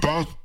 Funk.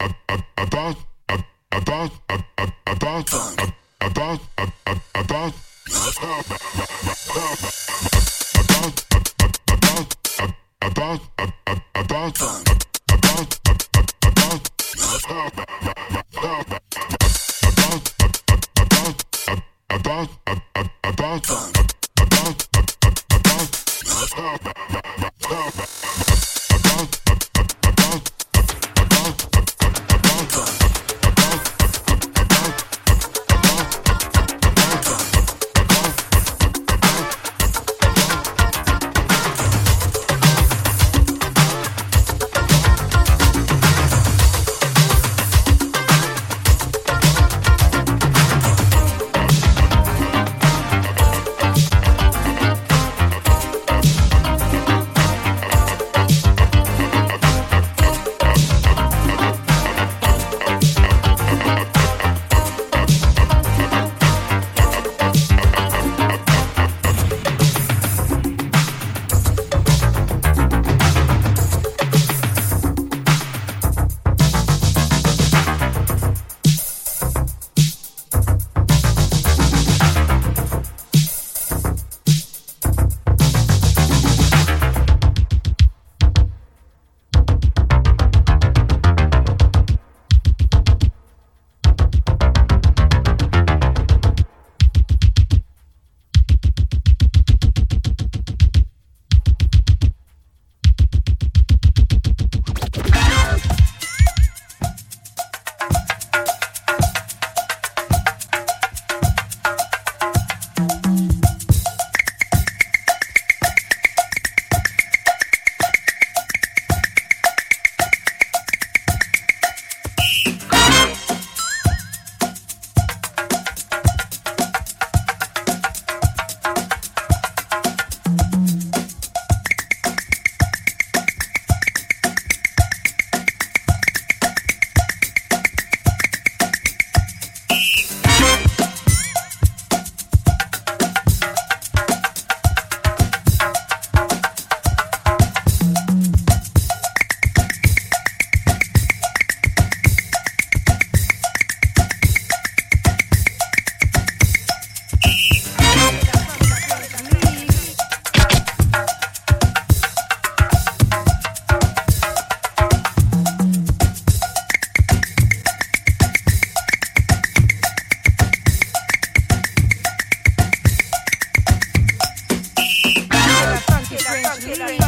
Gracias.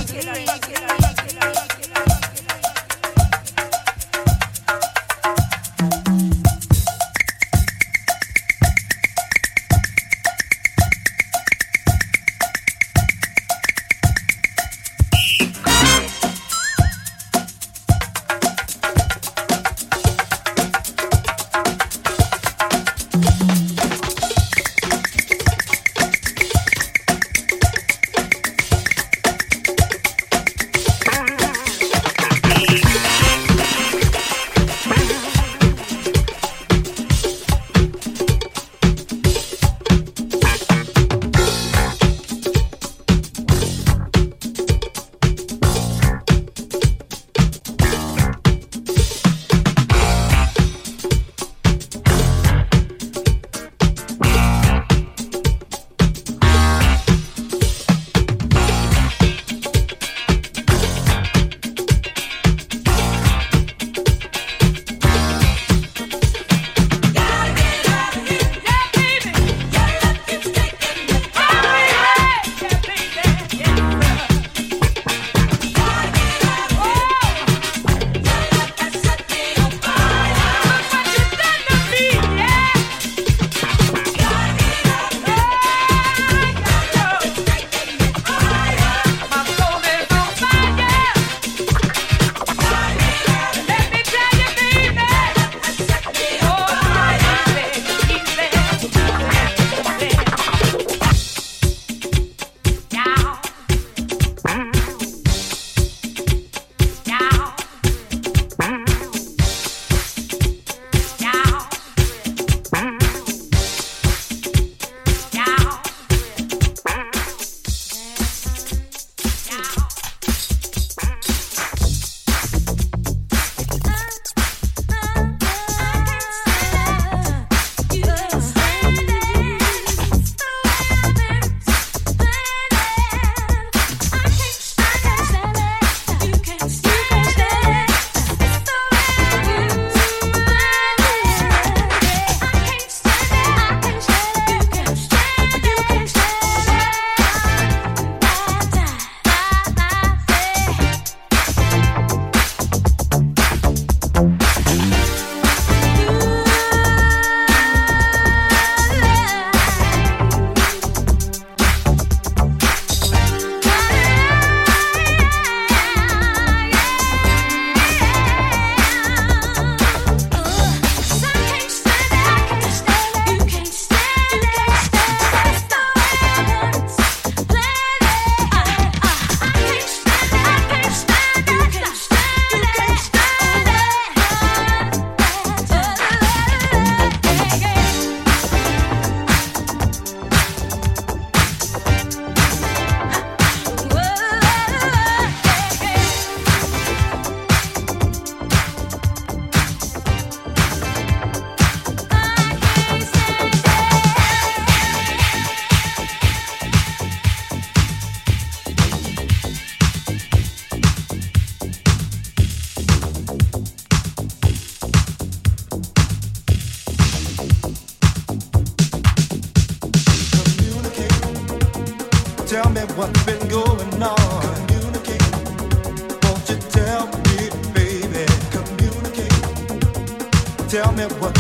You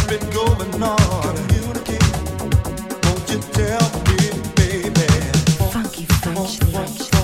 funky, funky. get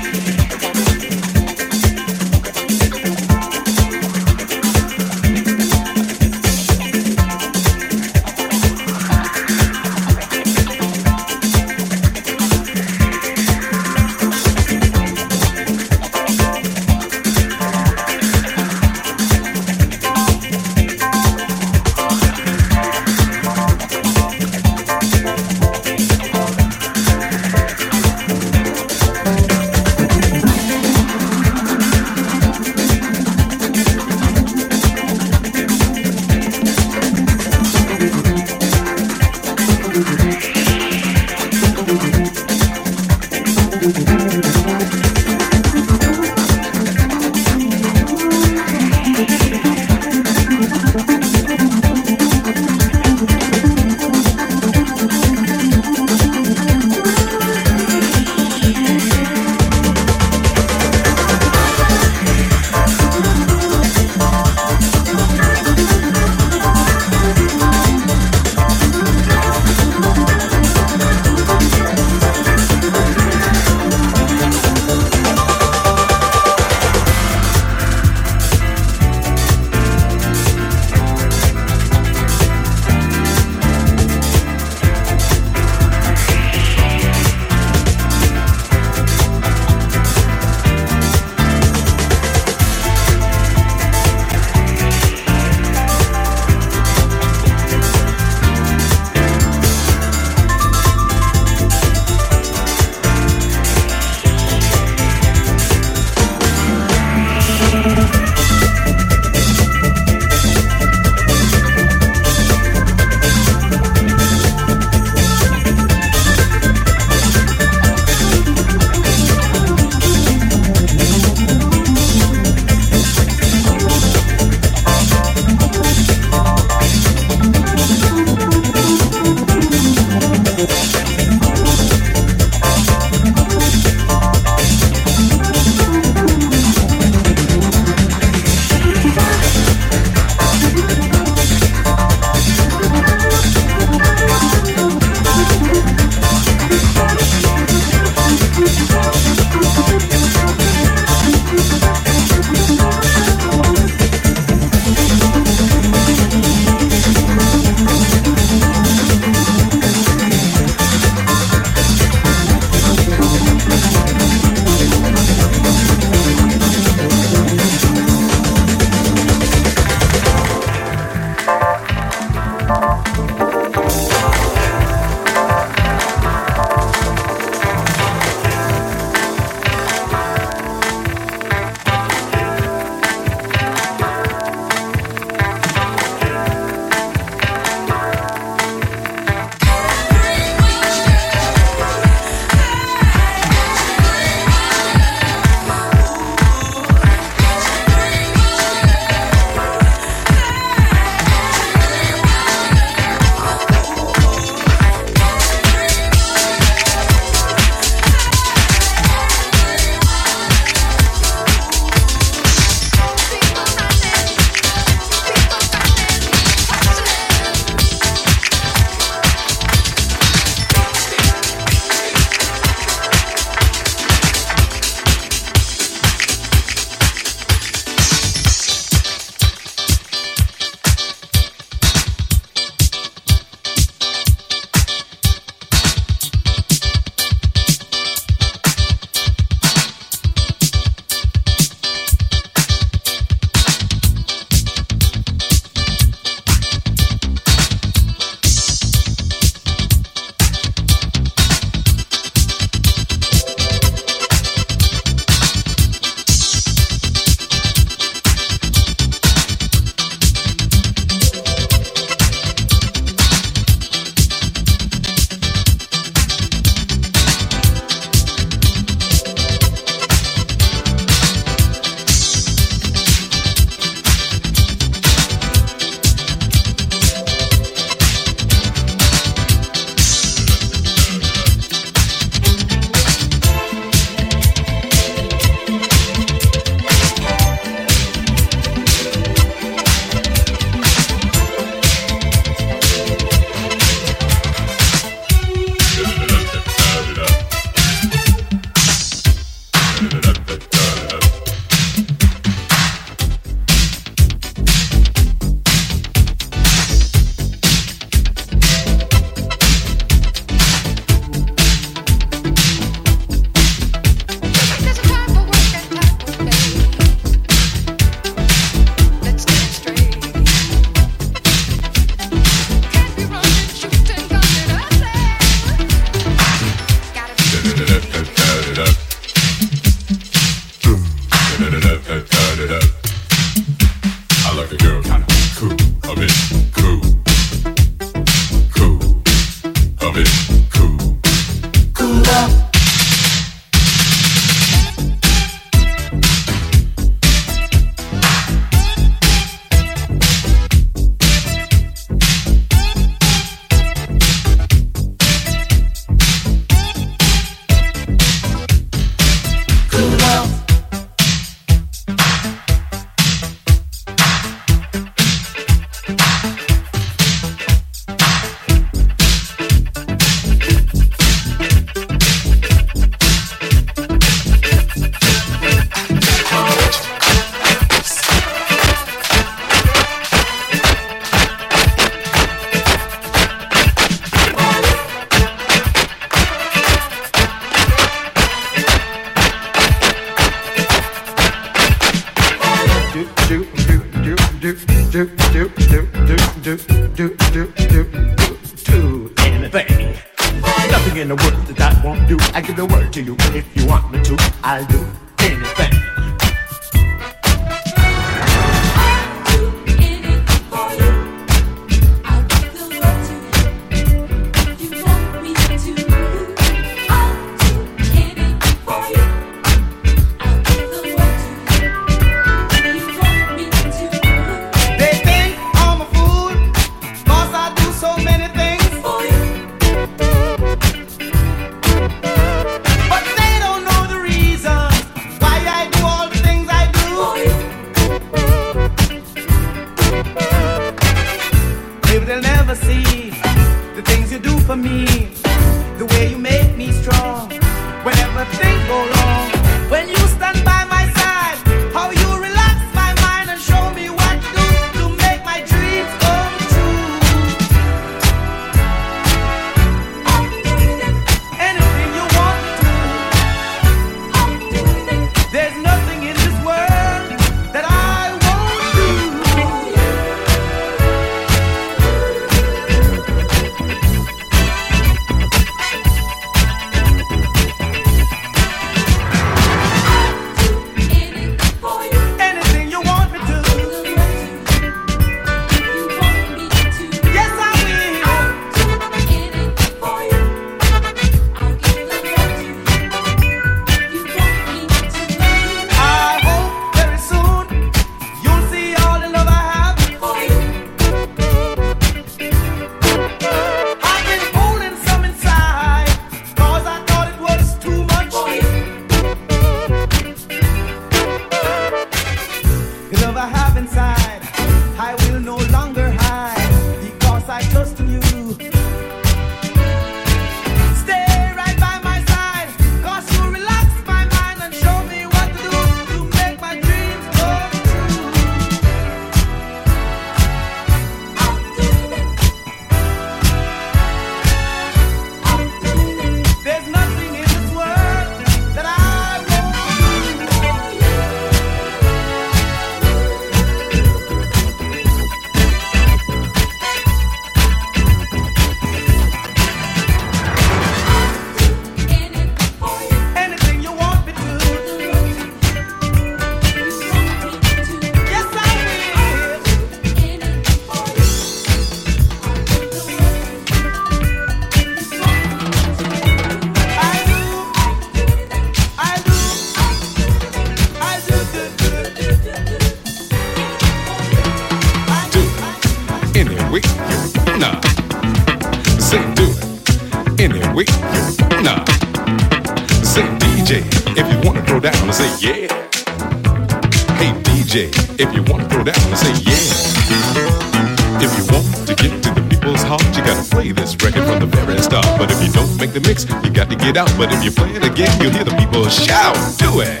out. But if you play it again, you'll hear the people shout. Do it.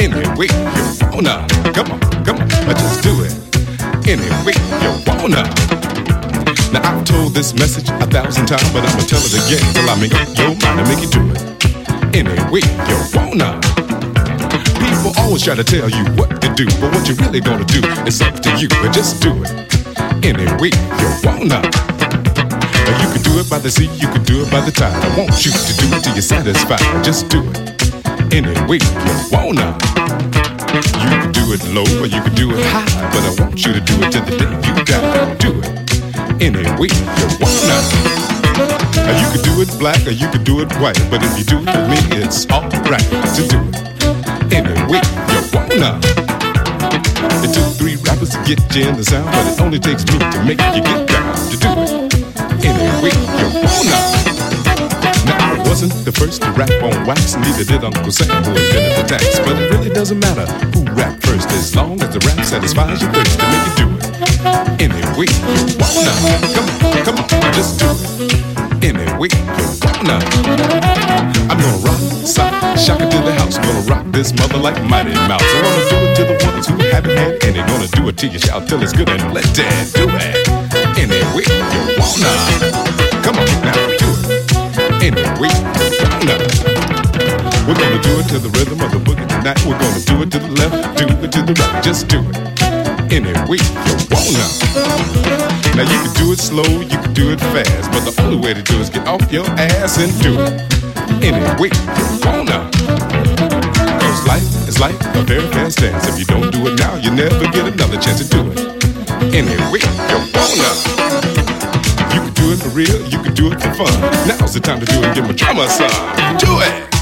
Anyway, you wanna. Come on, come on, just do it. Anyway, you wanna. Now I've told this message a thousand times, but I'ma tell it again till I make up your mind and make you do it. Anyway, you wanna. People always try to tell you what to do, but what you really gonna do is up to you. But just do it. Anyway, you wanna. You can do it by the sea, you can do it by the tide. I want you to do it till you're satisfied. Just do it any way you wanna. You can do it low or you can do it high, but I want you to do it till the day you die. Do it any way you wanna. You can do it black or you can do it white, but if you do it with me, it's alright to do it any way you wanna. It took three rappers to get you in the sound, but it only takes me to make you get down to do it you wanna. Now I wasn't the first to rap on wax, neither did Uncle Sam who invented the tax. But it really doesn't matter who rap first, as long as the rap satisfies your thirst to make you do it. Any way you wanna. Come on, come on, just do it. Any way you wanna. I'm gonna rock, sock, shock it to the house. Gonna rock this mother like Mighty Mouse. I'm gonna do it to the ones who haven't had any. Gonna do it till you shout till it's good and let dad do it any way you wanna. Come on now, do it any way you wanna. We're gonna do it to the rhythm of the boogie tonight. We're gonna do it to the left, do it to the right. Just do it any way you wanna. Now you can do it slow, you can do it fast, but the only way to do it is get off your ass and do it any way you wanna. Cause life is like a very fast dance. If you don't do it now, you never get another chance to do it any way you wanna. You can do it for real, you can do it for fun. Now's the time to do it. Give my drummer some. Do it.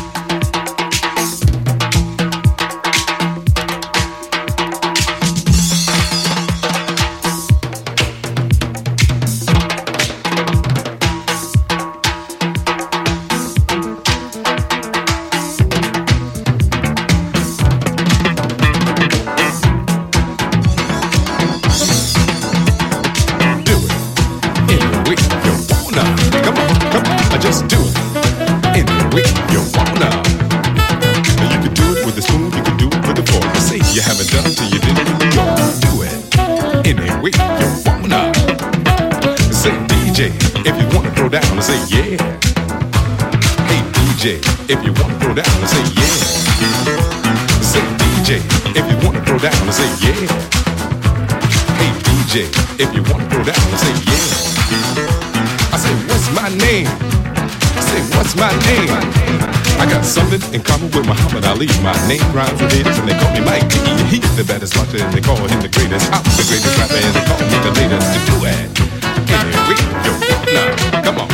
If you wanna throw down and say yeah. Say DJ, if you wanna throw down and say yeah. Hey DJ, if you wanna throw down and say yeah. I say, what's my name? I say, what's my name? I got something in common with Muhammad Ali. My name rhymes with it, and they call me Mike D. He's the baddest rocker, and they call him the greatest. I'm the greatest rapper, and they call me the latest to do it. Anyway, yo, now, come come on,